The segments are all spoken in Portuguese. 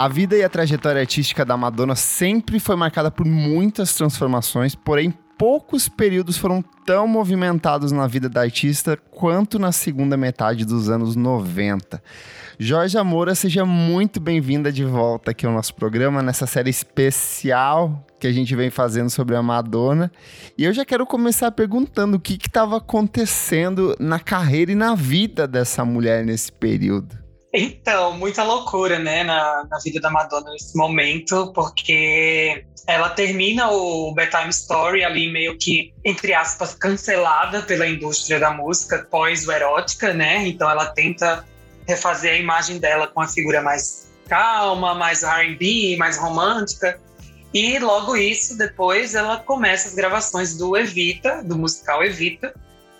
A vida e a trajetória artística da Madonna sempre foi marcada por muitas transformações, porém poucos períodos foram tão movimentados na vida da artista quanto na segunda metade dos anos 90. Jorge Amora, seja muito bem-vinda de volta aqui ao nosso programa, nessa série especial que a gente vem fazendo sobre a Madonna. E eu já quero começar perguntando o que estava acontecendo na carreira e na vida dessa mulher nesse período. Então, muita loucura, né, na, na vida da Madonna nesse momento, porque ela termina o Bedtime Story ali meio que, entre aspas, cancelada pela indústria da música pós-erótica, né? Então ela tenta refazer a imagem dela com a figura mais calma, mais R&B, mais romântica. E logo isso, depois ela começa as gravações do Evita, do musical Evita,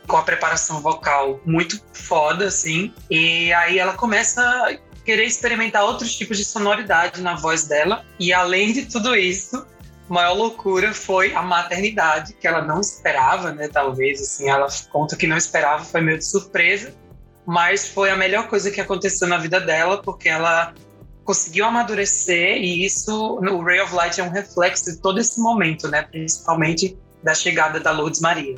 com a preparação vocal muito foda, assim. E aí ela começa a querer experimentar outros tipos de sonoridade na voz dela. E além de tudo isso, a maior loucura foi a maternidade, que ela não esperava, né? Talvez, assim, ela conta que não esperava, foi meio de surpresa. Mas foi a melhor coisa que aconteceu na vida dela, porque ela conseguiu amadurecer e isso, o Ray of Light é um reflexo de todo esse momento, né? Principalmente da chegada da Lourdes Maria.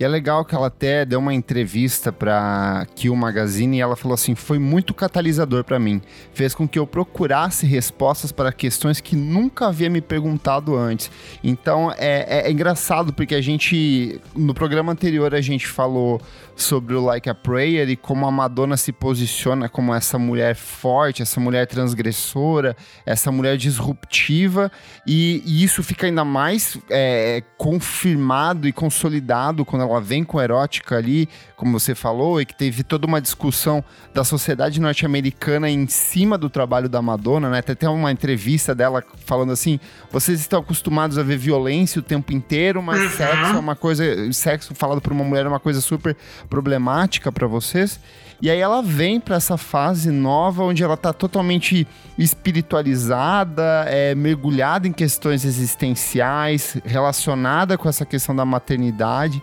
E é legal que ela até deu uma entrevista para Kill Magazine e ela falou assim: foi muito catalisador para mim. Fez com que eu procurasse respostas para questões que nunca havia me perguntado antes. Então é, é, é engraçado porque a gente, no programa anterior, a gente falou sobre o Like a Prayer e como a Madonna se posiciona como essa mulher forte, essa mulher transgressora, essa mulher disruptiva, e, e isso fica ainda mais é, confirmado e consolidado quando ela vem com erótica ali, como você falou, e que teve toda uma discussão da sociedade norte-americana em cima do trabalho da Madonna, né? Até tem uma entrevista dela falando assim: vocês estão acostumados a ver violência o tempo inteiro, mas uhum. sexo é uma coisa, sexo falado por uma mulher é uma coisa super problemática para vocês. E aí ela vem para essa fase nova onde ela tá totalmente espiritualizada, é, mergulhada em questões existenciais, relacionada com essa questão da maternidade.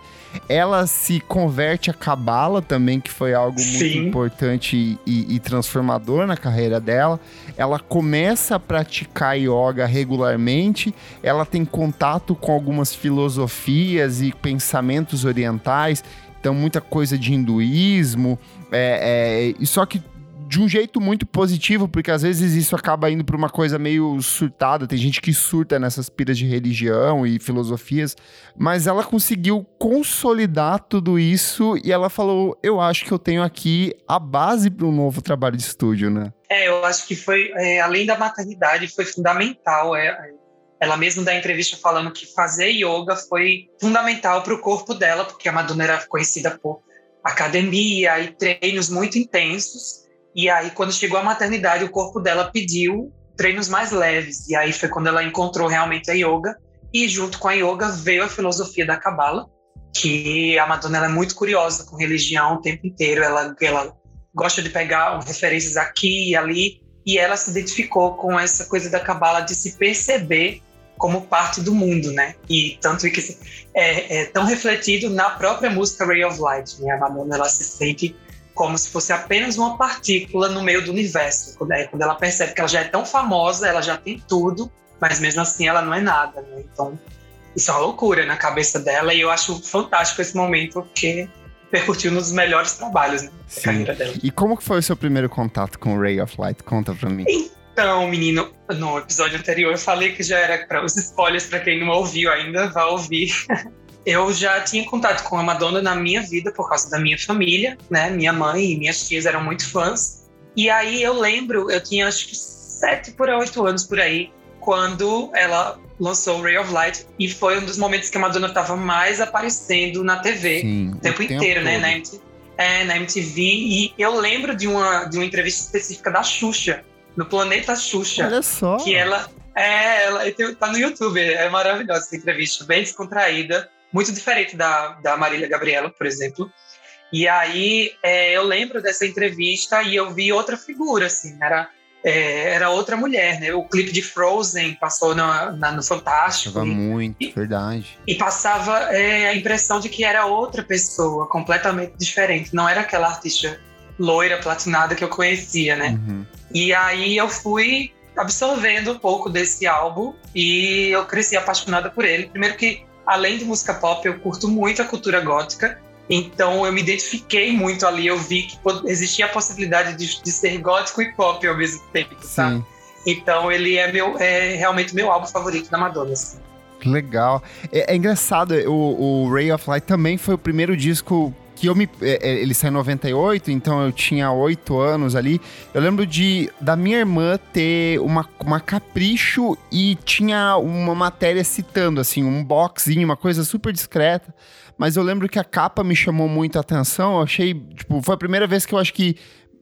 Ela se converte a cabala também, que foi algo Sim. muito importante e, e transformador na carreira dela. Ela começa a praticar yoga regularmente. Ela tem contato com algumas filosofias e pensamentos orientais então muita coisa de hinduísmo, é, é, só que de um jeito muito positivo, porque às vezes isso acaba indo para uma coisa meio surtada. Tem gente que surta nessas piras de religião e filosofias, mas ela conseguiu consolidar tudo isso e ela falou: Eu acho que eu tenho aqui a base para um novo trabalho de estúdio, né? É, eu acho que foi, é, além da maternidade, foi fundamental. É, ela mesma dá entrevista falando que fazer yoga foi fundamental para o corpo dela, porque a Madonna era conhecida por academia e treinos muito intensos. E aí, quando chegou a maternidade, o corpo dela pediu treinos mais leves. E aí foi quando ela encontrou realmente a yoga. E junto com a yoga veio a filosofia da Kabbalah, que a Madonna é muito curiosa com religião o tempo inteiro. Ela, ela gosta de pegar referências aqui e ali. E ela se identificou com essa coisa da Kabbalah de se perceber como parte do mundo, né? E tanto que é, é tão refletido na própria música Ray of Light, né? A Madonna ela se sente como se fosse apenas uma partícula no meio do universo. Quando, é, quando ela percebe que ela já é tão famosa, ela já tem tudo, mas mesmo assim ela não é nada, né? Então isso é uma loucura na cabeça dela e eu acho fantástico esse momento porque percutiu nos melhores trabalhos né, da carreira dela. E como que foi o seu primeiro contato com Ray of Light? Conta pra mim. Então, menino, no episódio anterior eu falei que já era para os spoilers, para quem não ouviu ainda, vá ouvir. eu já tinha contato com a Madonna na minha vida por causa da minha família, né? Minha mãe e minhas tias eram muito fãs. E aí eu lembro, eu tinha acho que sete por oito anos por aí, quando ela lançou Ray of Light e foi um dos momentos que a Madonna estava mais aparecendo na TV Sim, o tempo, o inteiro, né? Na MTV, é, na MTV. E eu lembro de uma, de uma entrevista específica da Xuxa no Planeta Xuxa. Olha só. Que ela. É, ela tá no YouTube, é maravilhosa essa entrevista, bem descontraída, muito diferente da, da Marília Gabriela, por exemplo. E aí é, eu lembro dessa entrevista e eu vi outra figura, assim, era, é, era outra mulher, né? O clipe de Frozen passou na, na no Fantástico. Passava muito, e, verdade. E passava é, a impressão de que era outra pessoa, completamente diferente. Não era aquela artista loira, platinada que eu conhecia, né? Uhum. E aí eu fui absorvendo um pouco desse álbum e eu cresci apaixonada por ele. Primeiro que, além de música pop, eu curto muito a cultura gótica. Então eu me identifiquei muito ali, eu vi que existia a possibilidade de, de ser gótico e pop ao mesmo tempo, Sim. sabe? Então ele é meu é realmente meu álbum favorito da Madonna. Assim. Legal. É, é engraçado, o, o, Ray of Light também foi o primeiro disco que eu me. É, é ele saiu em 98, então eu tinha 8 anos ali. Eu lembro de da minha irmã ter uma, uma capricho e tinha uma matéria citando, assim, um boxinho, uma coisa super discreta. Mas eu lembro que a capa me chamou muito a atenção. Eu achei, tipo, foi a primeira vez que eu acho que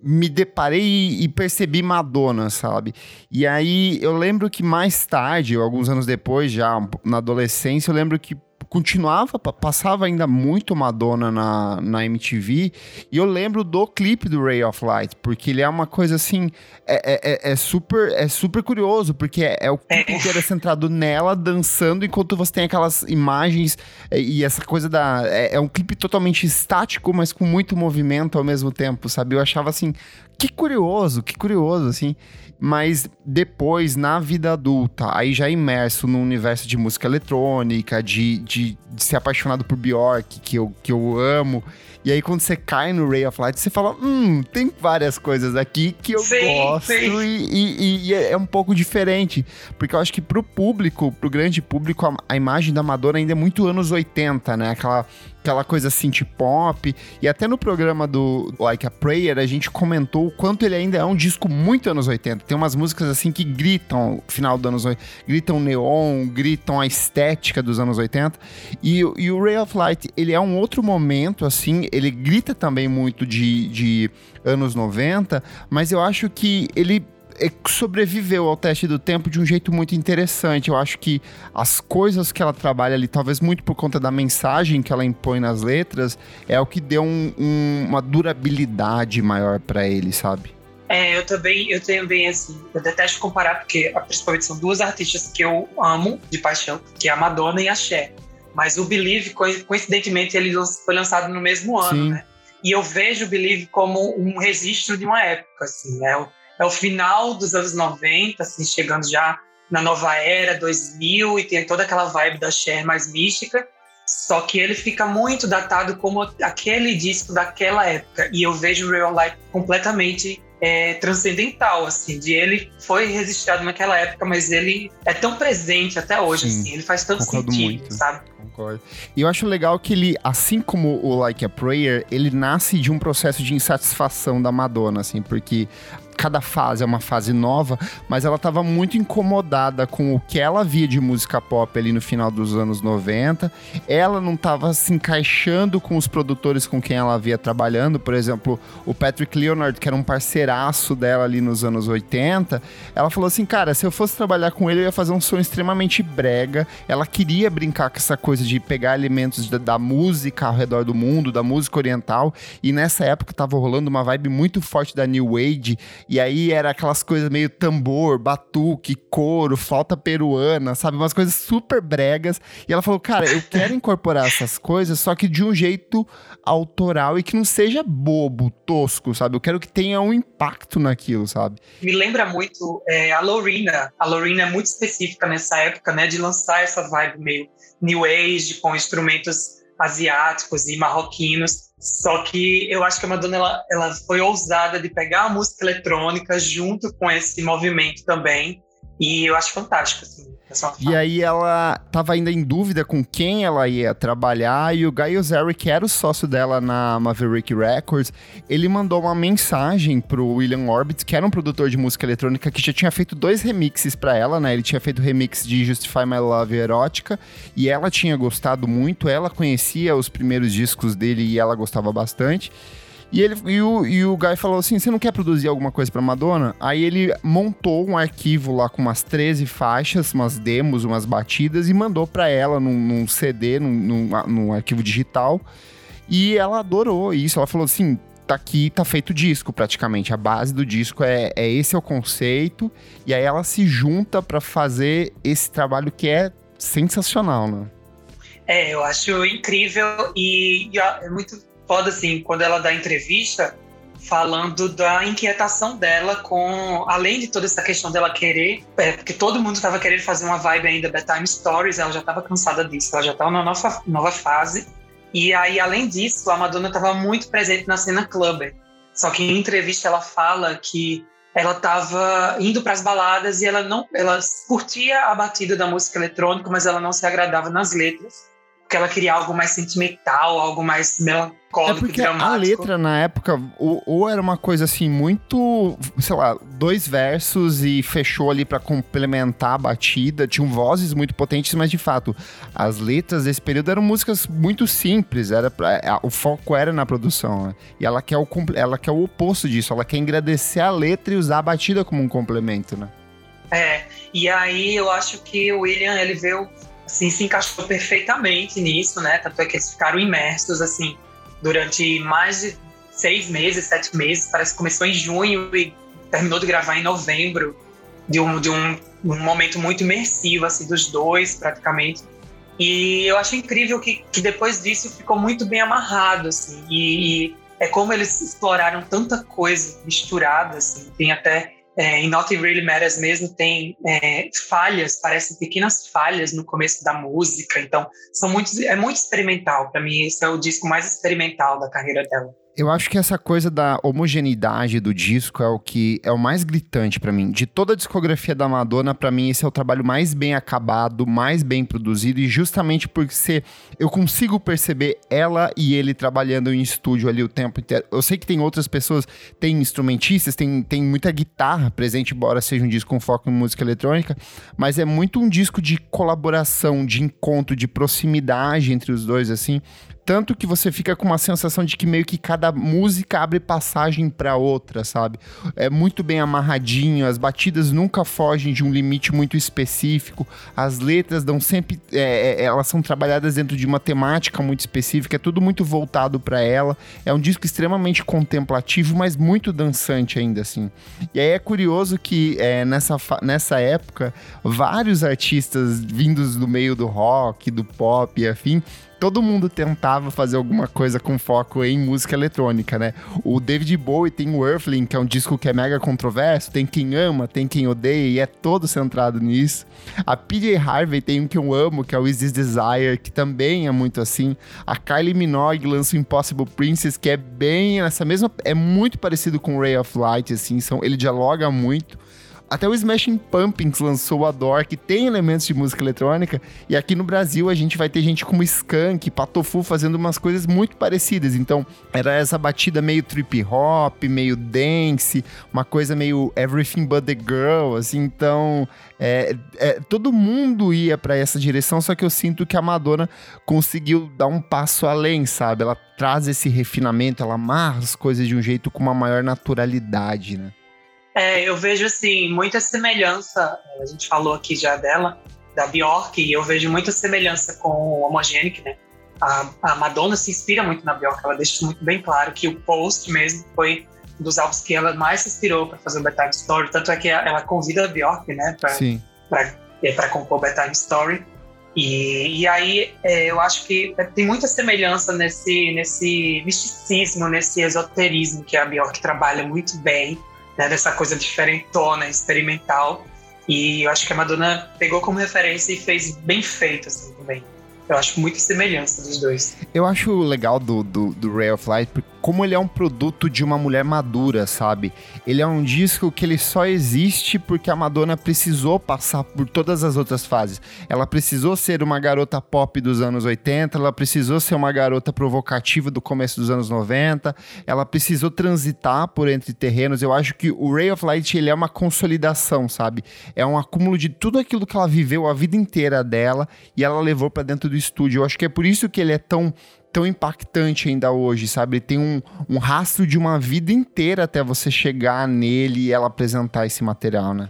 me deparei e percebi Madonna, sabe? E aí eu lembro que mais tarde, alguns anos depois, já na adolescência, eu lembro que continuava, passava ainda muito Madonna na, na MTV. E eu lembro do clipe do Ray of Light, porque ele é uma coisa assim. É, é, é, é super, é super curioso, porque é, é o clipe é. inteiro centrado nela dançando, enquanto você tem aquelas imagens é, e essa coisa da. É, é um clipe totalmente estático, mas com muito movimento ao mesmo tempo, sabe? Eu achava assim. Que curioso, que curioso, assim mas depois, na vida adulta, aí já imerso no universo de música eletrônica, de, de, de ser apaixonado por Bjork, que eu, que eu amo. E aí, quando você cai no Ray of Light, você fala: hum, tem várias coisas aqui que eu sim, gosto sim. E, e, e, é um pouco diferente. Porque eu acho que pro público, pro grande público, a, a imagem da Madonna ainda é muito anos 80, né? Aquela aquela coisa synth pop. E até no programa do Like a Prayer, a gente comentou o quanto ele ainda é um disco muito anos 80. Tem umas músicas assim que gritam final dos anos 80, gritam neon, gritam a estética dos anos 80. E, e o Ray of Light, ele é um outro momento, assim, ele grita também muito de, de anos 90, mas eu acho que ele é, sobreviveu ao teste do tempo de um jeito muito interessante. Eu acho que as coisas que ela trabalha ali, talvez muito por conta da mensagem que ela impõe nas letras, é o que deu um, um, uma durabilidade maior para ele, sabe? É, eu também, eu bem assim, eu detesto comparar porque principalmente são duas artistas que eu amo de paixão, que é a Madonna e a Cher. Mas o Believe, coincidentemente, ele foi lançado no mesmo ano, Sim. né? E eu vejo o Believe como um registro de uma época, assim, é o é o final dos anos 90, assim, chegando já na nova era, 2000, e tem toda aquela vibe da Cher mais mística. Só que ele fica muito datado como aquele disco daquela época. E eu vejo o Real Life completamente é, transcendental, assim, de ele foi registrado naquela época, mas ele é tão presente até hoje, Sim, assim, ele faz tanto sentido, muito. sabe? Concordo. E eu acho legal que ele, assim como o Like a Prayer, ele nasce de um processo de insatisfação da Madonna, assim, porque cada fase é uma fase nova, mas ela estava muito incomodada com o que ela via de música pop ali no final dos anos 90. Ela não estava se encaixando com os produtores com quem ela via trabalhando, por exemplo, o Patrick Leonard, que era um parceiraço dela ali nos anos 80. Ela falou assim: "Cara, se eu fosse trabalhar com ele, eu ia fazer um som extremamente brega". Ela queria brincar com essa coisa de pegar elementos da, da música ao redor do mundo, da música oriental, e nessa época estava rolando uma vibe muito forte da New Age e aí era aquelas coisas meio tambor, batuque, couro, flauta peruana, sabe? Umas coisas super bregas. E ela falou, cara, eu quero incorporar essas coisas, só que de um jeito autoral e que não seja bobo, tosco, sabe? Eu quero que tenha um impacto naquilo, sabe? Me lembra muito é, a Lorena. A Lorena é muito específica nessa época, né? De lançar essa vibe meio new age, com instrumentos asiáticos e marroquinos. Só que eu acho que a Madonna ela, ela foi ousada de pegar a música eletrônica junto com esse movimento também. E eu acho fantástico, assim. E aí ela tava ainda em dúvida com quem ela ia trabalhar e o Guy Ozeri, que era o sócio dela na Maverick Records, ele mandou uma mensagem pro William Orbit, que era um produtor de música eletrônica que já tinha feito dois remixes para ela, né? Ele tinha feito o remix de Justify My Love Erótica e ela tinha gostado muito, ela conhecia os primeiros discos dele e ela gostava bastante. E, ele, e, o, e o Guy falou assim: você não quer produzir alguma coisa pra Madonna? Aí ele montou um arquivo lá com umas 13 faixas, umas demos, umas batidas, e mandou pra ela num, num CD, num, num, num arquivo digital. E ela adorou isso. Ela falou assim: tá aqui, tá feito disco praticamente. A base do disco é, é esse é o conceito. E aí ela se junta para fazer esse trabalho que é sensacional, né? É, eu acho incrível e, e é muito foda, assim, quando ela dá entrevista, falando da inquietação dela com, além de toda essa questão dela querer, é, porque todo mundo estava querendo fazer uma vibe ainda bedtime stories, ela já estava cansada disso, ela já estava numa nova, nova fase. E aí, além disso, a Madonna estava muito presente na cena clubber. Só que em entrevista ela fala que ela estava indo para as baladas e ela não, ela curtia a batida da música eletrônica, mas ela não se agradava nas letras porque ela queria algo mais sentimental, algo mais melancólico, é porque dramático. A letra na época, ou, ou, era uma coisa assim, muito, sei lá, dois versos e fechou ali para complementar a batida. Tinham vozes muito potentes, mas de fato, as letras desse período eram músicas muito simples. Era pra, o foco era na produção. Né? E ela quer, o, ela quer o oposto disso, ela quer engrandecer a letra e usar a batida como um complemento, né? É, e aí eu acho que o William, ele veio assim, se encaixou perfeitamente nisso, né? Tanto é que eles ficaram imersos, assim, durante mais de seis meses, sete meses. Parece que começou em junho e terminou de gravar em novembro, de um, de um, um momento muito imersivo, assim, dos dois, praticamente. E eu acho incrível que, que depois disso ficou muito bem amarrado, assim. E, e é como eles exploraram tanta coisa misturada, assim. Tem até é, em Not Really Matters mesmo tem é, falhas, parecem pequenas falhas no começo da música, então são muito, é muito experimental. Para mim, esse é o disco mais experimental da carreira dela. Eu acho que essa coisa da homogeneidade do disco é o que é o mais gritante para mim. De toda a discografia da Madonna, para mim esse é o trabalho mais bem acabado, mais bem produzido e justamente porque ser, eu consigo perceber ela e ele trabalhando em estúdio ali o tempo inteiro. Eu sei que tem outras pessoas, tem instrumentistas, tem, tem muita guitarra presente, embora seja um disco com foco em música eletrônica, mas é muito um disco de colaboração, de encontro, de proximidade entre os dois assim. Tanto que você fica com uma sensação de que meio que cada música abre passagem para outra, sabe? É muito bem amarradinho, as batidas nunca fogem de um limite muito específico, as letras dão sempre. É, é elas são trabalhadas dentro de uma temática muito específica, é tudo muito voltado para ela. É um disco extremamente contemplativo, mas muito dançante ainda assim. E aí é curioso que é, nessa, nessa época, vários artistas vindos do meio do rock, do pop e afim todo mundo tentava fazer alguma coisa com foco em música eletrônica, né? O David Bowie tem o Earthling, que é um disco que é mega controverso, tem quem ama, tem quem odeia, e é todo centrado nisso. A PJ Harvey tem um que eu amo, que é o Is This Desire, que também é muito assim. A Kylie Minogue lança o Impossible Princess, que é bem essa mesma... é muito parecido com Ray of Light, assim, são, ele dialoga muito. Até o Smashing Pumpkins lançou a Door, que tem elementos de música eletrônica. E aqui no Brasil a gente vai ter gente como Skank, Patofu fazendo umas coisas muito parecidas. Então era essa batida meio trip hop, meio dance, uma coisa meio Everything But The Girl, assim. Então é, é, todo mundo ia para essa direção, só que eu sinto que a Madonna conseguiu dar um passo além, sabe? Ela traz esse refinamento, ela amarra as coisas de um jeito com uma maior naturalidade, né? É, eu vejo assim muita semelhança. A gente falou aqui já dela, da Bjork, e eu vejo muita semelhança com o Homogenic, né? A, a, Madonna se inspira muito na Bjork. Ela deixa muito bem claro que o Post mesmo foi um dos álbuns que ela mais se inspirou para fazer o Bedtime Story. Tanto é que ela convida a Bjork, né, para é, compor o Bedtime Story. E, e aí é, eu acho que tem muita semelhança nesse, nesse misticismo, nesse esoterismo que a Bjork trabalha muito bem né, dessa coisa diferentona, experimental. E eu acho que a Madonna pegou como referência e fez bem feito, assim, também. Eu acho muita semelhança dos dois. Eu acho legal do, do, do Ray of Light, como ele é um produto de uma mulher madura, sabe? Ele é um disco que ele só existe porque a Madonna precisou passar por todas as outras fases. Ela precisou ser uma garota pop dos anos 80, ela precisou ser uma garota provocativa do começo dos anos 90, ela precisou transitar por entre terrenos. Eu acho que o Ray of Light ele é uma consolidação, sabe? É um acúmulo de tudo aquilo que ela viveu a vida inteira dela e ela levou para dentro do estúdio. Eu acho que é por isso que ele é tão tão impactante ainda hoje, sabe? Ele tem um, um rastro de uma vida inteira até você chegar nele e ela apresentar esse material, né?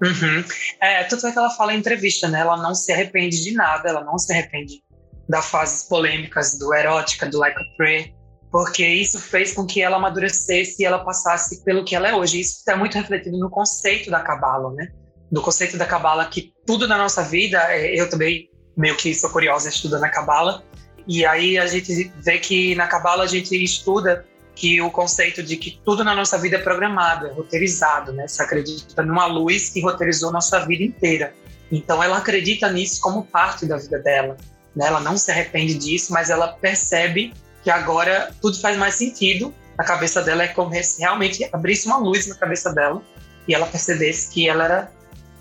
Uhum. É, tanto é que ela fala em entrevista, né? Ela não se arrepende de nada, ela não se arrepende das fases polêmicas do erótica, do Like a Prayer, porque isso fez com que ela amadurecesse e ela passasse pelo que ela é hoje. Isso está muito refletido no conceito da Cabala, né? Do conceito da Cabala que tudo na nossa vida, é, eu também meio que sou curiosa estudando a Cabala. E aí a gente vê que na Cabala a gente estuda que o conceito de que tudo na nossa vida é programado, é roteirizado, né? Você acredita numa luz que roteirizou nossa vida inteira. Então ela acredita nisso como parte da vida dela. Né? Ela não se arrepende disso, mas ela percebe que agora tudo faz mais sentido. Na cabeça dela é como se realmente abrisse uma luz na cabeça dela e ela percebesse que ela era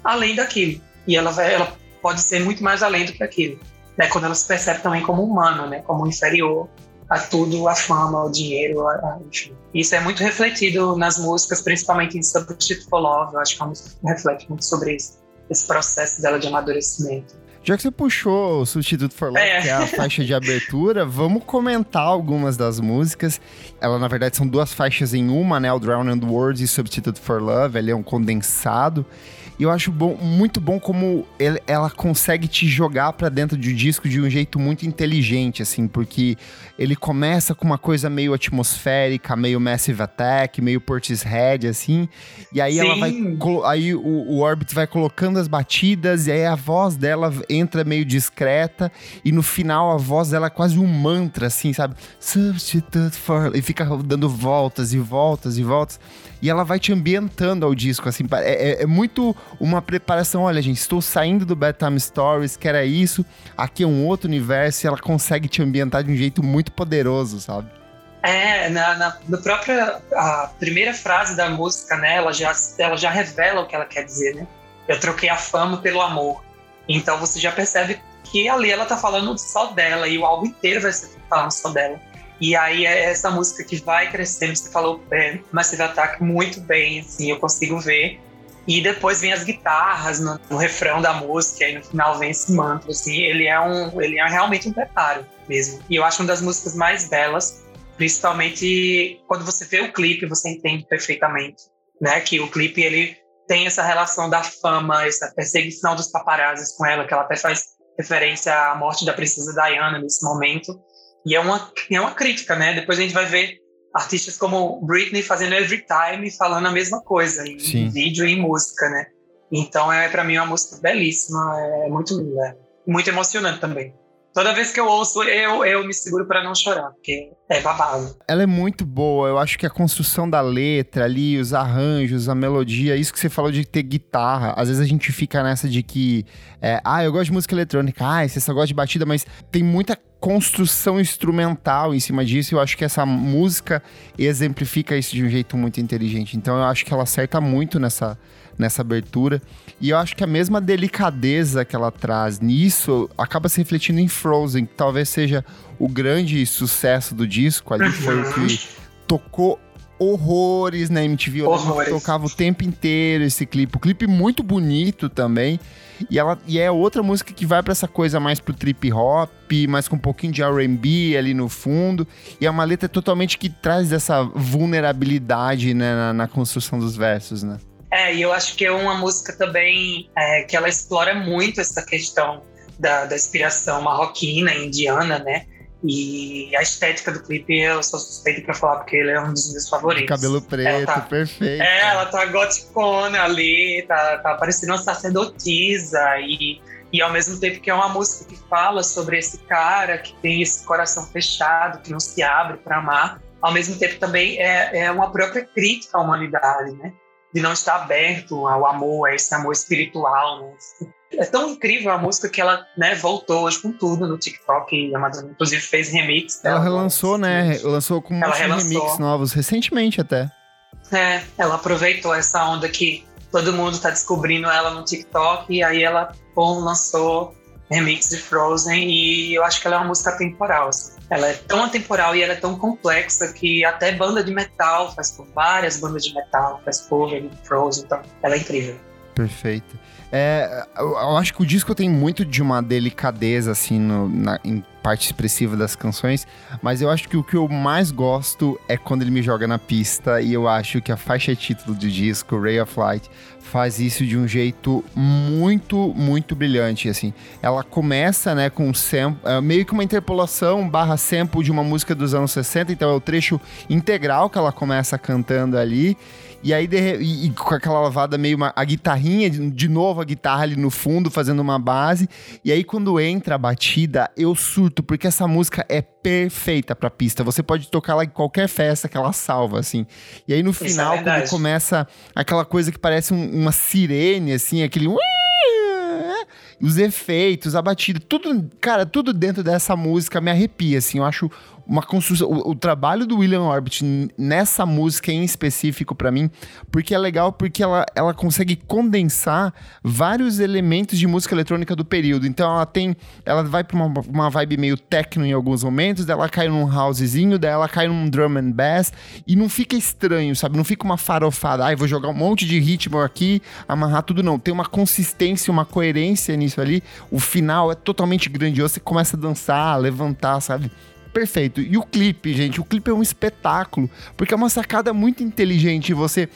além daquilo. E ela, vai, ela pode ser muito mais além do que aquilo. Né? Quando ela se percebe também como humana, né? como inferior a tudo, a fama, o dinheiro, a, a, enfim. Isso é muito refletido nas músicas, principalmente em Substitute for Love. Eu acho que a música reflete muito sobre isso, esse processo dela de amadurecimento. Já que você puxou o Substituto for Love, é. que é a faixa de abertura, vamos comentar algumas das músicas. Ela, na verdade, são duas faixas em uma, né? O Drowned Words e Substitute for Love. Ele é um condensado. E eu acho bom, muito bom como ele, ela consegue te jogar para dentro do disco de um jeito muito inteligente, assim, porque ele começa com uma coisa meio atmosférica, meio Massive Attack, meio Portishead, assim, e aí Sim. ela vai. Aí o, o Orbit vai colocando as batidas, e aí a voz dela entra meio discreta, e no final a voz dela é quase um mantra, assim, sabe? Substitute for. E fica dando voltas e voltas e voltas e ela vai te ambientando ao disco, assim, é, é, é, muito uma preparação, olha gente, estou saindo do Bedtime Stories, que era isso, aqui é um outro universo e ela consegue te ambientar de um jeito muito poderoso, sabe? É, na, na no próprio, a primeira frase da música, né, ela já, ela já revela o que ela quer dizer, né? Eu troquei a fama pelo amor. Então você já percebe que ali ela tá falando só dela e o álbum inteiro vai ser falando só dela. E aí é essa música que vai crescendo, você falou é, Massive Attack muito bem, assim, eu consigo ver. E depois vem as guitarras no, no, refrão da música, e no final vem esse mantra, assim, ele é, um, ele é realmente um preparo mesmo. E eu acho uma das músicas mais belas, principalmente quando você vê o clipe, você entende perfeitamente, né, que o clipe, ele tem essa relação da fama, essa perseguição dos paparazzis com ela, que ela até faz referência à morte da princesa Diana nesse momento, e é uma, é uma crítica, né? Depois a gente vai ver artistas como Britney fazendo Every Time falando a mesma coisa, em Sim. vídeo e em música, né? Então é para mim uma música belíssima, é muito linda, é muito emocionante também. Toda vez que eu ouço, eu, eu me seguro para não chorar, porque é babado. Ela é muito boa, eu acho que a construção da letra ali, os arranjos, a melodia, isso que você falou de ter guitarra, às vezes a gente fica nessa de que, é, ah, eu gosto de música eletrônica, ah, você só gosta de batida, mas tem muita construção instrumental em cima disso. Eu acho que essa música exemplifica isso de um jeito muito inteligente. Então eu acho que ela acerta muito nessa, nessa abertura. E eu acho que a mesma delicadeza que ela traz nisso acaba se refletindo em Frozen, que talvez seja o grande sucesso do disco. Ali foi o que tocou horrores na MTV. Eu tocava o tempo inteiro esse clipe. O clipe muito bonito também. E, ela, e é outra música que vai para essa coisa mais pro trip hop, mais com um pouquinho de R&B ali no fundo. E é uma letra totalmente que traz essa vulnerabilidade né, na, na construção dos versos, né? É, e eu acho que é uma música também é, que ela explora muito essa questão da, da inspiração marroquina, indiana, né? E a estética do clipe eu sou suspeito pra falar, porque ele é um dos meus favoritos. Cabelo preto, tá, perfeito. É, ela tá goticona ali, tá, tá parecendo uma sacerdotisa e, e ao mesmo tempo que é uma música que fala sobre esse cara que tem esse coração fechado, que não se abre para amar, ao mesmo tempo também é, é uma própria crítica à humanidade, né? De não estar aberto ao amor, a esse amor espiritual, né? É tão incrível a música que ela né, voltou hoje com tudo no TikTok. E a Madonna, inclusive, fez remix. Ela relançou, né? Lançou com muitos remix novos, recentemente até. É, ela aproveitou essa onda que todo mundo está descobrindo ela no TikTok. E aí ela bom, lançou remix de Frozen. E eu acho que ela é uma música temporal. Assim. Ela é tão atemporal e ela é tão complexa que até banda de metal faz por várias bandas de metal, faz cover de Frozen. Então, ela é incrível. Perfeito. É, eu, eu, acho que o disco tem muito de uma delicadeza, assim, no, na, em parte expressiva das canções, mas eu acho que o que eu mais gosto é quando ele me joga na pista, e eu acho que a faixa título do disco, Ray of Light, faz isso de um jeito muito, muito brilhante, assim. Ela começa, né, com um sample, é, meio que uma interpolação barra sample de uma música dos anos 60, então é o trecho integral que ela começa cantando ali, e aí, de, e, e com aquela lavada meio uma, a guitarrinha, de novo a guitarra ali no fundo, fazendo uma base. E aí, quando entra a batida, eu surto porque essa música é perfeita pra pista. Você pode tocar ela em qualquer festa que ela salva, assim. E aí no é final, é quando começa aquela coisa que parece um, uma sirene, assim, aquele os efeitos, a batida, tudo, cara, tudo dentro dessa música me arrepia, assim, eu acho uma construção. O, o, trabalho do William Orbit nessa música em específico para mim, porque é legal porque ela, ela consegue condensar vários elementos de música eletrônica do período. Então ela tem. Ela vai pra uma, uma vibe meio techno em alguns momentos, daí ela cai num housezinho, daí ela cai num drum and bass, e não fica estranho, sabe? Não fica uma farofada. Ai, vou jogar um monte de ritmo aqui, amarrar tudo, não. Tem uma consistência, uma coerência nisso ali. O final é totalmente grandioso, você começa a dançar, levantar, sabe? Perfeito. E o clipe, gente, o clipe é um espetáculo, porque é uma sacada muito inteligente você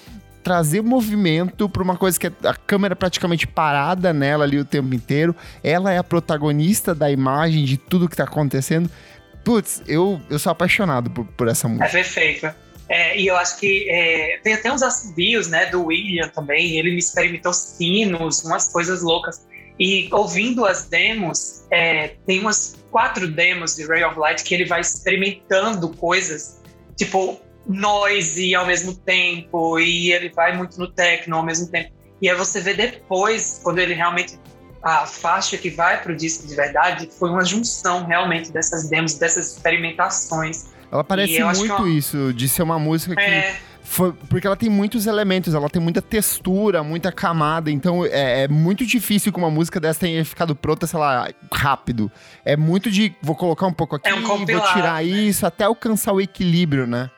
trazer movimento para uma coisa que é a câmera praticamente parada nela ali o tempo inteiro. Ela é a protagonista da imagem de tudo que tá acontecendo. Putz, eu, eu sou apaixonado por, por essa música. É perfeita. É, e eu acho que é, tem até uns assobios, né, do William também. Ele me experimentou sinos, umas coisas loucas. E ouvindo as demos, é, tem umas quatro demos de Ray of Light que ele vai experimentando coisas, tipo noise ao mesmo tempo, e ele vai muito no techno ao mesmo tempo. E aí você vê depois, quando ele realmente. A faixa que vai para o disco de verdade foi uma junção realmente dessas demos, dessas experimentações. Ela parece muito é uma... isso, de ser uma música que. É foi, porque ela tem muitos elementos, ela tem muita textura, muita camada, então é, é, muito difícil que uma música dessa tenha ficado pronta, sei lá, rápido. É muito de vou colocar um pouco aqui, é um vou tirar né? isso, até alcançar o equilíbrio, né?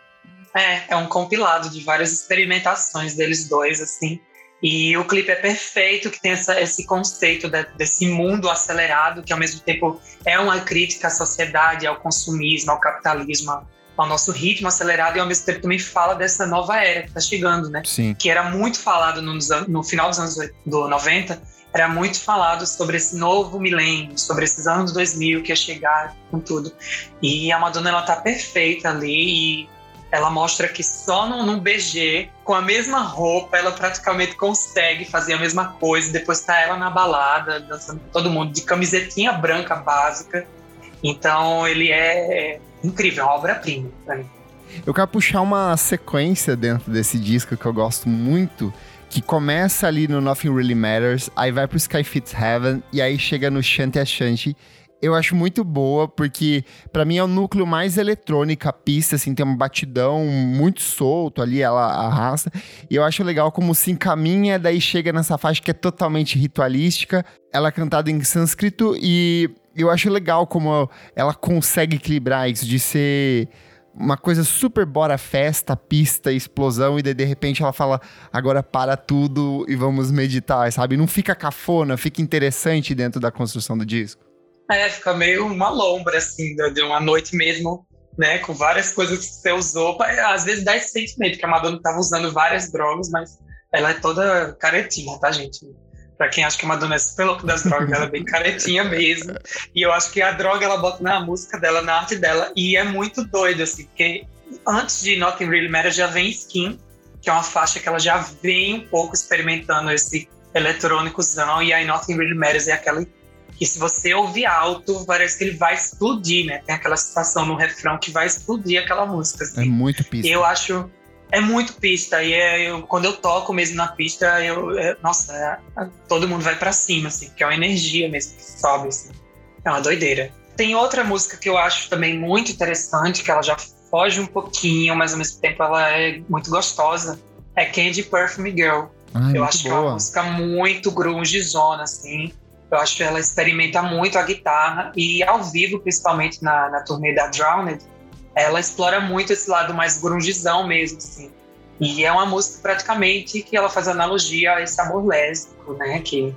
É, é um compilado de várias experimentações deles dois, assim. E o clipe é perfeito, que tem essa, esse conceito de, desse mundo acelerado, que ao mesmo tempo é uma crítica à sociedade, ao consumismo, ao capitalismo, ao nosso ritmo acelerado e ao mesmo tempo também fala dessa nova era que está chegando, né? Sim. Que era muito falado no, no final dos anos do 90, era muito falado sobre esse novo milênio, sobre esses anos 2000 que ia chegar com tudo. E a Madonna ela tá perfeita ali e ela mostra que só num, num BG, com a mesma roupa, ela praticamente consegue fazer a mesma coisa. Depois tá ela na balada, dançando com todo mundo, de camisetinha branca básica. Então ele é incrível, é uma obra-prima pra mim. Eu quero puxar uma sequência dentro desse disco que eu gosto muito, que começa ali no Nothing Really Matters, aí vai pro Sky Fits Heaven e aí chega no Shanty a Shanty. Eu acho muito boa, porque para mim é o núcleo mais eletrônico, a pista, assim, tem um batidão muito solto ali, ela arrasta. E eu acho legal como se encaminha, daí chega nessa faixa que é totalmente ritualística. Ela é cantada em sânscrito e eu acho legal como ela consegue equilibrar isso de ser uma coisa super bora festa, pista, explosão, e daí de repente ela fala, agora para tudo e vamos meditar, sabe? Não fica cafona, fica interessante dentro da construção do disco. É, fica meio uma lombra, assim, de uma noite mesmo, né? Com várias coisas que você usou. Às vezes dá esse sentimento que a Madonna estava usando várias drogas, mas ela é toda caretinha, tá, gente? Pra quem acha que Madonna é super louca das drogas, ela é bem caretinha mesmo. E eu acho que a droga ela bota na música dela, na arte dela. E é muito doido, assim, porque antes de Nothing Really Matters já vem Skin, que é uma faixa que ela já vem um pouco experimentando esse eletrônicozão. E aí Nothing Really Matters é aquela que se você ouvir alto, parece que ele vai explodir, né? Tem aquela sensação no refrão que vai explodir aquela música. Assim. É muito pista. Eu acho é muito pista. E é, eu, quando eu toco mesmo na pista, eu, é, nossa, é, todo mundo vai para cima, assim, que é uma energia mesmo que sobe, assim. É uma doideira. Tem outra música que eu acho também muito interessante, que ela já foge um pouquinho, mas ao mesmo tempo ela é muito gostosa. É Candy Perfume Girl. Eu acho boa. que é uma música muito grungezona, assim. Eu acho que ela experimenta muito a guitarra e ao vivo, principalmente na, na turnê da Drowned, ela explora muito esse lado mais grungezão mesmo, assim. E é uma música praticamente que ela faz analogia a esse amor lésbico, né, que,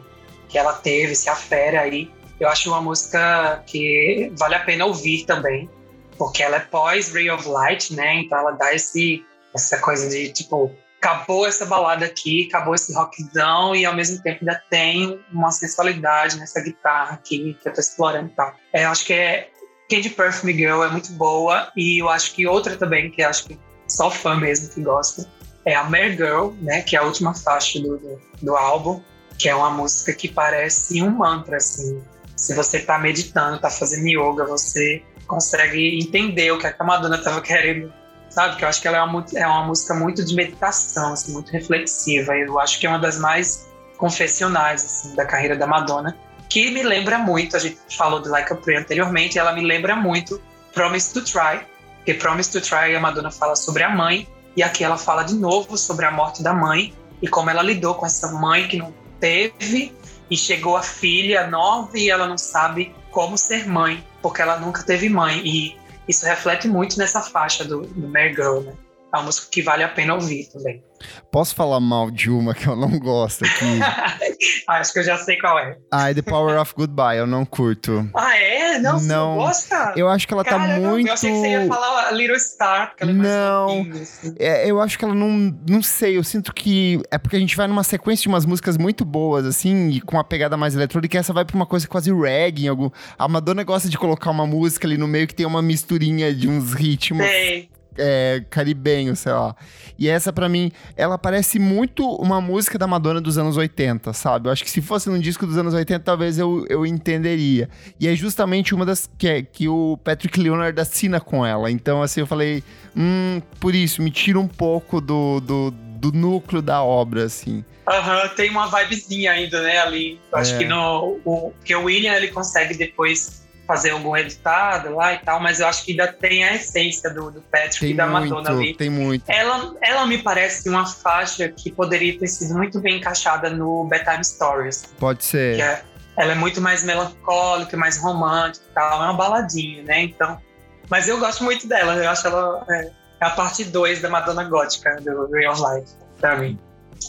que ela teve, esse afere aí. Eu acho uma música que vale a pena ouvir também, porque ela é pós Ray of Light, né, então ela dá esse, essa coisa de, tipo, acabou essa balada aqui, acabou esse rockzão e ao mesmo tempo ainda tem uma sensualidade nessa guitarra aqui que eu tô explorando e tal. É, eu acho que é Candy Perfume Girl é muito boa e eu acho que outra também que acho que só fã mesmo que gosta é a Mare Girl, né, que é a última faixa do, do, do álbum, que é uma música que parece um mantra assim. Se você está meditando, está fazendo yoga, você consegue entender o que a Madonna estava querendo, sabe? Que eu acho que ela é uma, é uma música muito de meditação, assim, muito reflexiva. Eu acho que é uma das mais confessionais assim, da carreira da Madonna, que me lembra muito, a gente falou de Like a Prayer anteriormente, ela me lembra muito Promise to Try, porque Promise to Try a Madonna fala sobre a mãe, e aqui ela fala de novo sobre a morte da mãe e como ela lidou com essa mãe que não teve e chegou a filha nova e ela não sabe como ser mãe, porque ela nunca teve mãe. E isso reflete muito nessa faixa do, do Mary Girl, né? É uma música que vale a pena ouvir também. Posso falar mal de uma que eu não gosto aqui? Acho que eu já sei qual é. Ah, The Power of Goodbye, eu não curto. Ah, é? Não, não gosta? Eu acho que ela tá Caramba, tá muito. Eu achei que você ia falar Little Star, porque ela é Não, mais assim. é, eu acho que ela não. Não sei, eu sinto que. É porque a gente vai numa sequência de umas músicas muito boas, assim, e com uma pegada mais eletrônica, e essa vai pra uma coisa quase reggae. Algum... A Madonna gosta de colocar uma música ali no meio que tem uma misturinha de uns ritmos. Sei é, caribenho, sei lá. E essa, para mim, ela parece muito uma música da Madonna dos anos 80, sabe? Eu acho que se fosse num disco dos anos 80, talvez eu, eu entenderia. E é justamente uma das que, é, que o Patrick Leonard assina com ela. Então, assim, eu falei, hum, por isso, me tira um pouco do, do, do núcleo da obra, assim. Aham, uhum, tem uma vibezinha ainda, né, ali. Acho é. que no. O, porque o William ele consegue depois fazer algum editado lá e tal, mas eu acho que ainda tem a essência do, do Patrick tem e da muito, Madonna ali. Tem muito. Ela, ela me parece uma faixa que poderia ter sido muito bem encaixada no Bedtime Stories. Pode ser. É, ela é muito mais melancólica, mais romântica e tal. É uma baladinha, né? Então. Mas eu gosto muito dela. Eu acho ela é, é a parte 2 da Madonna Gótica, do Real Life, pra mim.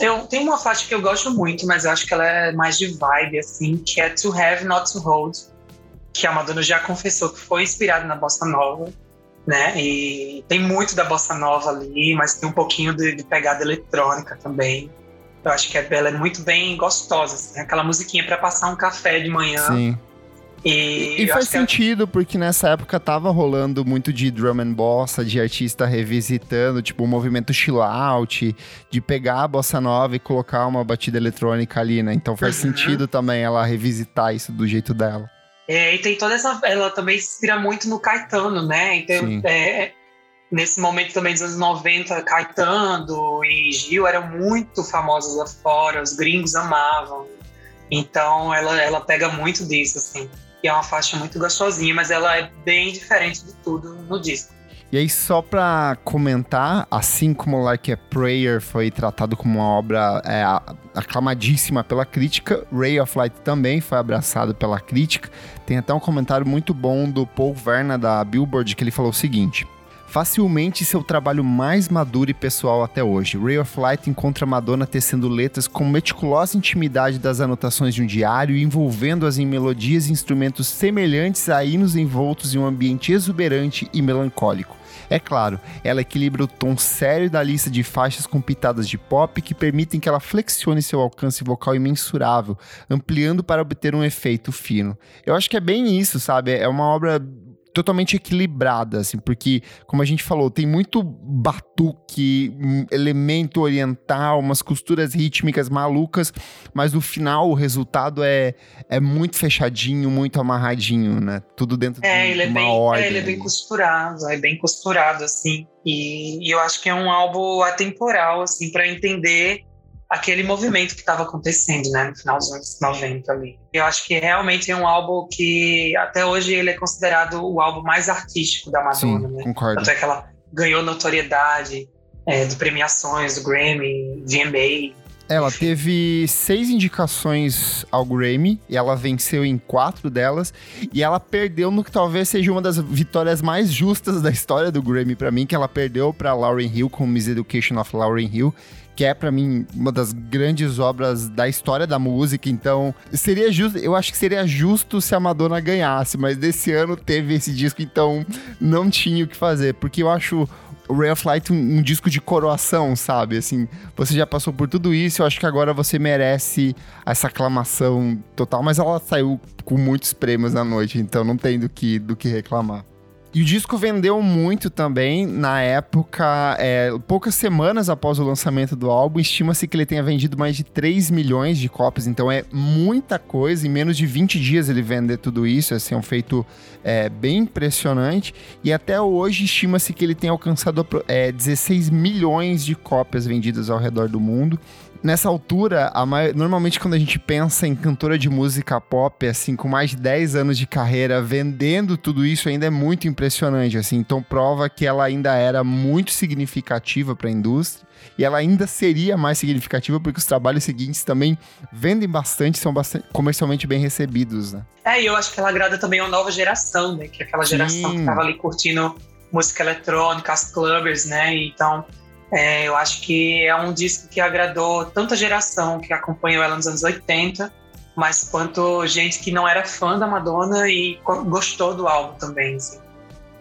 Eu tenho uma faixa que eu gosto muito, mas eu acho que ela é mais de vibe, assim, que é To Have Not To Hold que a Madonna já confessou que foi inspirada na bossa nova, né? E tem muito da bossa nova ali, mas tem um pouquinho de, de pegada eletrônica também. Eu acho que a Bela é muito bem gostosa, assim, aquela musiquinha para passar um café de manhã. Sim. E, e faz sentido, que... porque nessa época tava rolando muito de drum and bossa, de artista revisitando, tipo, o um movimento chill out, de pegar a bossa nova e colocar uma batida eletrônica ali, né? Então faz uhum. sentido também ela revisitar isso do jeito dela. É, e tem toda essa. Ela também se inspira muito no Caetano, né? Então, é, nesse momento também dos anos 90, Caetano e Gil eram muito famosos lá fora, os gringos amavam. Então, ela, ela pega muito disso, assim. E é uma faixa muito gostosinha, mas ela é bem diferente de tudo no disco. E aí, só pra comentar, assim como Like a Prayer foi tratado como uma obra é, aclamadíssima pela crítica, Ray of Light também foi abraçado pela crítica. Tem até um comentário muito bom do Paul Verna da Billboard que ele falou o seguinte: facilmente seu trabalho mais maduro e pessoal até hoje. Ray of Light encontra Madonna tecendo letras com meticulosa intimidade das anotações de um diário, envolvendo-as em melodias e instrumentos semelhantes a hinos envoltos em um ambiente exuberante e melancólico. É claro, ela equilibra o tom sério da lista de faixas com pitadas de pop que permitem que ela flexione seu alcance vocal imensurável, ampliando para obter um efeito fino. Eu acho que é bem isso, sabe? É uma obra totalmente equilibrada, assim, porque, como a gente falou, tem muito batuque, um elemento oriental, umas costuras rítmicas malucas, mas no final o resultado é, é muito fechadinho, muito amarradinho, né? Tudo dentro é, de, ele de uma é bem, ordem. É, ele é bem costurado, é bem costurado, assim. E, e eu acho que é um álbum atemporal, assim, para entender aquele movimento que estava acontecendo, né, no final dos anos 90 ali. Eu acho que realmente é um álbum que até hoje ele é considerado o álbum mais artístico da Madonna, Sim, né? concordo. Até que ela ganhou notoriedade é, de premiações do Grammy, VMA. Ela teve seis indicações ao Grammy e ela venceu em quatro delas. E ela perdeu no que talvez seja uma das vitórias mais justas da história do Grammy para mim, que ela perdeu para Lauryn Hill com Miss Education of Lauryn Hill, que é para mim uma das grandes obras da história da música. Então, seria justo, eu acho que seria justo se a Madonna ganhasse, mas desse ano teve esse disco, então não tinha o que fazer, porque eu acho o Ray of um, um, disco de coroação, sabe? Assim, você já passou por tudo isso, eu acho que agora você merece essa aclamação total, mas ela saiu com muitos prêmios na noite, então não tem do que, do que reclamar. E o disco vendeu muito também na época, é, poucas semanas após o lançamento do álbum, estima-se que ele tenha vendido mais de 3 milhões de cópias, então é muita coisa, em menos de 20 dias ele vender tudo isso, assim, é um feito é, bem impressionante, e até hoje estima-se que ele tenha alcançado é, 16 milhões de cópias vendidas ao redor do mundo, nessa altura, normalmente quando a gente pensa em cantora de música pop, assim, com mais de 10 anos de carreira, vendendo tudo isso ainda é muito impressionante, assim. Então prova que ela ainda era muito significativa para a indústria e ela ainda seria mais significativa porque os trabalhos seguintes também vendem bastante, são bastante comercialmente bem recebidos, né? É, e eu acho que ela agrada também uma nova geração, né? Que é aquela geração Sim. que tava ali curtindo música eletrônica, as clubbers, né? Então, é, eu acho que é um disco que agradou tanta geração que acompanhou ela nos anos 80, mas quanto gente que não era fã da Madonna e gostou do álbum também. Assim.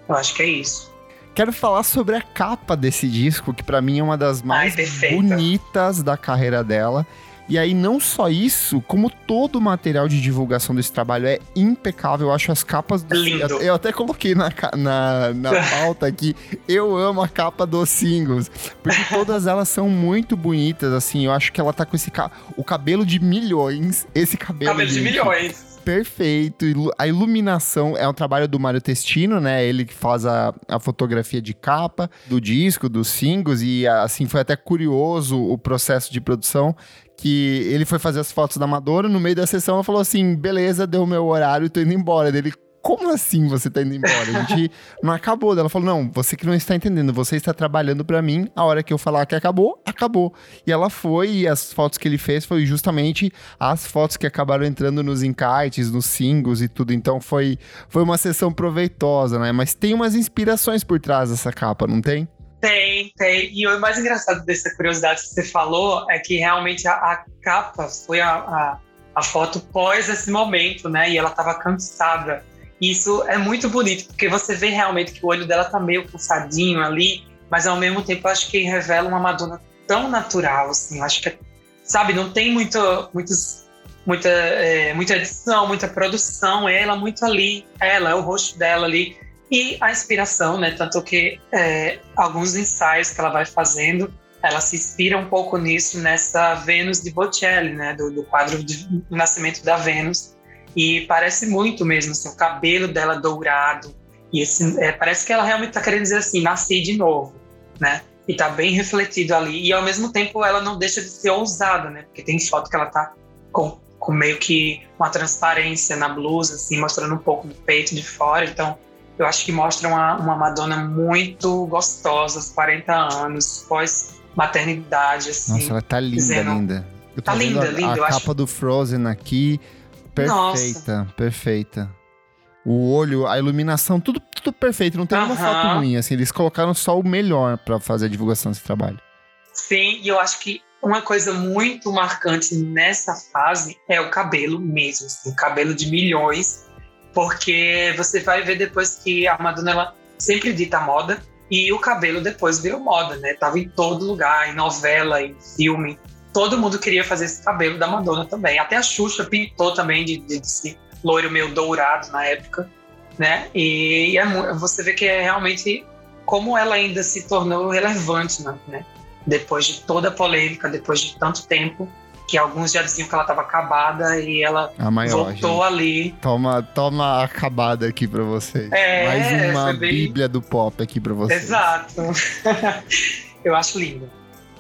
Eu acho que é isso. Quero falar sobre a capa desse disco, que para mim é uma das mais Ai, bonitas da carreira dela. E aí, não só isso, como todo o material de divulgação desse trabalho é impecável. Eu acho as capas. Do... Lindo. Eu até coloquei na, na, na pauta aqui. Eu amo a capa dos singles. Porque todas elas são muito bonitas, assim. Eu acho que ela tá com esse. Ca... O cabelo de milhões. Esse cabelo. Cabelo de, de milhões perfeito. A iluminação é um trabalho do Mário Testino, né? Ele que faz a, a fotografia de capa do disco, dos singles, e assim foi até curioso o processo de produção. Que ele foi fazer as fotos da Madonna, no meio da sessão ela falou assim: beleza, deu o meu horário, tô indo embora. Ele, como assim você tá indo embora? A gente não acabou. Ela falou: não, você que não está entendendo, você está trabalhando para mim, a hora que eu falar que acabou, acabou. E ela foi, e as fotos que ele fez foi justamente as fotos que acabaram entrando nos encartes, nos singles e tudo. Então foi, foi uma sessão proveitosa, né? Mas tem umas inspirações por trás dessa capa, não tem? Tem, tem. E o mais engraçado dessa curiosidade que você falou é que realmente a, a capa foi a, a, a, foto pós esse momento, né? E ela estava cansada. Isso é muito bonito, porque você vê realmente que o olho dela tá meio cansadinho ali, mas ao mesmo tempo acho que revela uma Madonna tão natural, assim. Acho que, sabe, não tem muito, muitos, muita, é, muita edição, muita produção. É ela muito ali, ela, é o rosto dela ali. E a inspiração, né? Tanto que é, alguns ensaios que ela vai fazendo, ela se inspira um pouco nisso, nessa Vênus de Botticelli, né? Do, do quadro de Nascimento da Vênus e parece muito mesmo, assim, o cabelo dela dourado. E esse, é, parece que ela realmente está querendo dizer assim, nasci de novo, né? E tá bem refletido ali. E ao mesmo tempo ela não deixa de ser ousada, né? Porque tem foto que ela tá com, com meio que uma transparência na blusa, assim, mostrando um pouco do peito de fora. Então, eu acho que mostra uma, uma Madonna muito gostosa, aos 40 anos, pós-maternidade, assim. Nossa, ela tá linda, dizendo, linda. Eu tá linda, a, linda. A capa acho... do Frozen aqui, Perfeita, Nossa. perfeita. O olho, a iluminação, tudo, tudo perfeito. Não tem uma foto ruim, assim. Eles colocaram só o melhor para fazer a divulgação desse trabalho. Sim, e eu acho que uma coisa muito marcante nessa fase é o cabelo mesmo, assim, o cabelo de milhões, porque você vai ver depois que a Madonna ela sempre dita moda e o cabelo depois virou moda, né? Tava em todo lugar, em novela, em filme todo mundo queria fazer esse cabelo da Madonna também. Até a Xuxa pintou também de, de, de loiro meio dourado na época, né? E, é, você vê que é realmente como ela ainda se tornou relevante, né? Depois de toda a polêmica, depois de tanto tempo, que alguns já diziam que ela estava acabada e ela maior, voltou gente. ali. Toma, toma acabada aqui para vocês. É, Mais uma bem... bíblia do pop aqui para vocês. Exato. Eu acho lindo.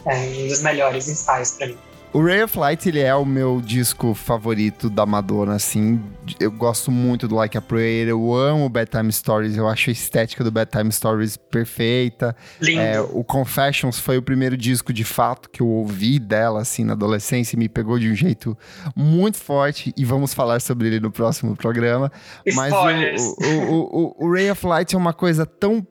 É um dos melhores ensaios para mim. O Ray of Light, ele é o meu disco favorito da Madonna, assim. Eu gosto muito do Like a Prayer, eu amo Bedtime Stories, eu acho a estética do Bedtime Stories perfeita. Lindo. É, o Confessions foi o primeiro disco, de fato, que eu ouvi dela, assim, na adolescência e me pegou de um jeito muito forte e vamos falar sobre ele no próximo programa. Spoilers. Mas o, o, o, o, o Ray of Light é uma coisa tão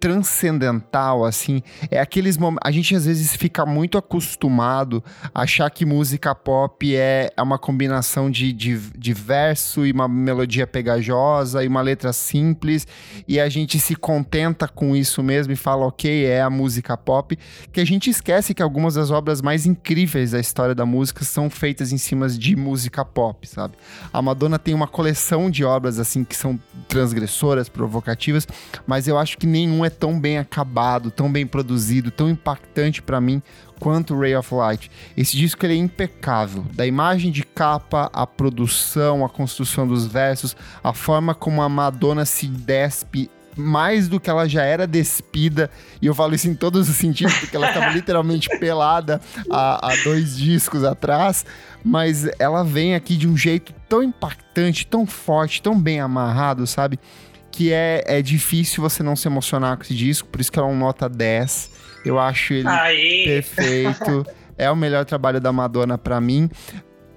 transcendental, assim. É aqueles momentos. A gente às vezes fica muito acostumado a achar que música pop é, é uma combinação de, de, de, verso e uma melodia pegajosa e uma letra simples, e a gente se contenta com isso mesmo e fala, ok, é a música pop. Que a gente esquece que algumas das obras mais incríveis da história da música são feitas em cima de música pop, sabe? A Madonna tem uma coleção de obras assim que são transgressoras, provocativas, mas eu acho que nenhum é tão bem acabado, tão bem produzido, tão impactante para mim quanto Ray of Light. Esse disco ele é impecável, da imagem de capa, a produção, a construção dos versos, a forma como a Madonna se despe mais do que ela já era despida, e eu falo isso em todos os sentidos, porque ela estava literalmente pelada há, há dois discos atrás, mas ela vem aqui de um jeito tão impactante, tão forte, tão bem amarrado, sabe? Que é, é difícil você não se emocionar com esse disco, por isso que é um nota 10. Eu acho ele Aê. perfeito. é o melhor trabalho da Madonna para mim.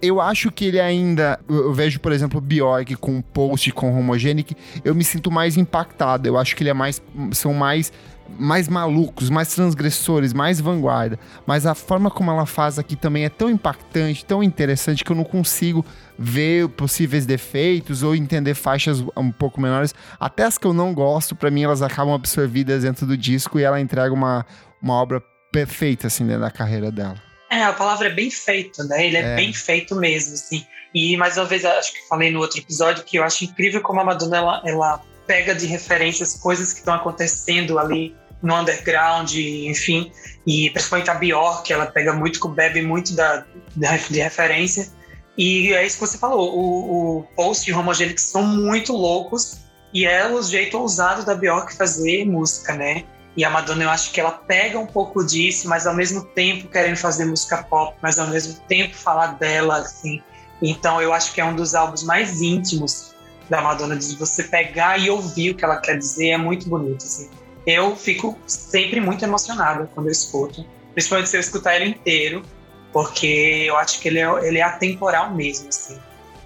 Eu acho que ele ainda. Eu vejo, por exemplo, o Bjork com Post com Homogenic. Eu me sinto mais impactado. Eu acho que ele é mais. São mais mais malucos, mais transgressores, mais vanguarda. Mas a forma como ela faz aqui também é tão impactante, tão interessante que eu não consigo ver possíveis defeitos ou entender faixas um pouco menores. Até as que eu não gosto, para mim elas acabam absorvidas dentro do disco e ela entrega uma, uma obra perfeita assim dentro da carreira dela. É, a palavra é bem feito, né? Ele é, é, bem feito mesmo, assim. E mais uma vez, acho que falei no outro episódio que eu acho incrível como a Madonna ela, ela pega de referências coisas que estão acontecendo ali no underground, enfim, e principalmente a Bjork, ela pega muito, bebe muito da, de referência. E é isso que você falou, o, o Post e o Homogenic são muito loucos e é o jeito ousado da Bjork fazer música, né? E a Madonna, eu acho que ela pega um pouco disso, mas ao mesmo tempo querendo fazer música pop, mas ao mesmo tempo falar dela, assim. Então eu acho que é um dos álbuns mais íntimos da Madonna, de você pegar e ouvir o que ela quer dizer, é muito bonito, assim eu fico sempre muito emocionado quando eu escuto, principalmente se eu escutar ele inteiro, porque eu acho que ele é, ele é atemporal mesmo, assim.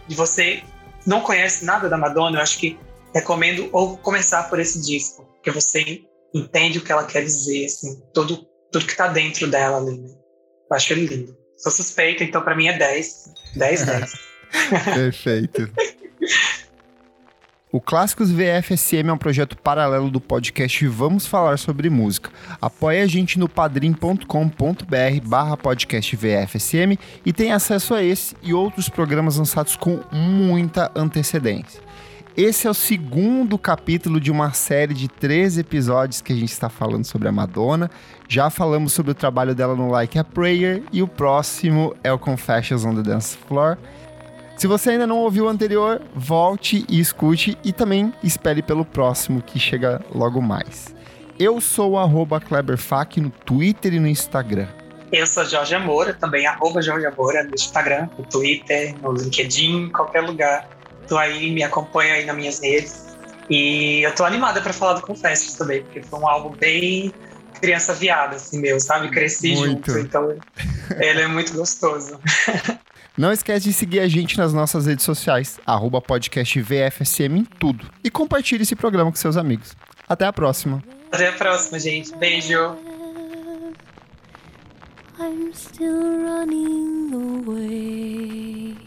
De você não conhece nada da Madonna, eu acho que recomendo ou começar por esse disco, porque você entende o que ela quer dizer, assim, todo, tudo que tá dentro dela ali, né? Eu acho ele lindo. Sou suspeita, então para mim é 10. 10, 10. Perfeito. O Clássicos VFSM é um projeto paralelo do podcast Vamos Falar Sobre Música. Apoie a gente no padrim.com.br barra podcast VFSM e tem acesso a esse e outros programas lançados com muita antecedência. Esse é o segundo capítulo de uma série de três episódios que a gente está falando sobre a Madonna. Já falamos sobre o trabalho dela no Like a Prayer e o próximo é o Confessions on the Dance Floor. Se você ainda não ouviu o anterior, volte e escute e também espere pelo próximo que chega logo mais. Eu sou o Kleberfac no Twitter e no Instagram. Eu sou Jorge Moura, também arroba Jorge Moura no Instagram, no Twitter, no LinkedIn, em qualquer lugar. Tô aí, me acompanha aí nas minhas redes. E eu tô animada para falar do Confessos também, porque foi um álbum bem criança viada, assim, meu, sabe? Cresci muito. junto, então ele é muito gostoso. Não esquece de seguir a gente nas nossas redes sociais, arroba podcast VFSM em tudo. E compartilhe esse programa com seus amigos. Até a próxima. Até a próxima, gente. Beijo. I'm still running away.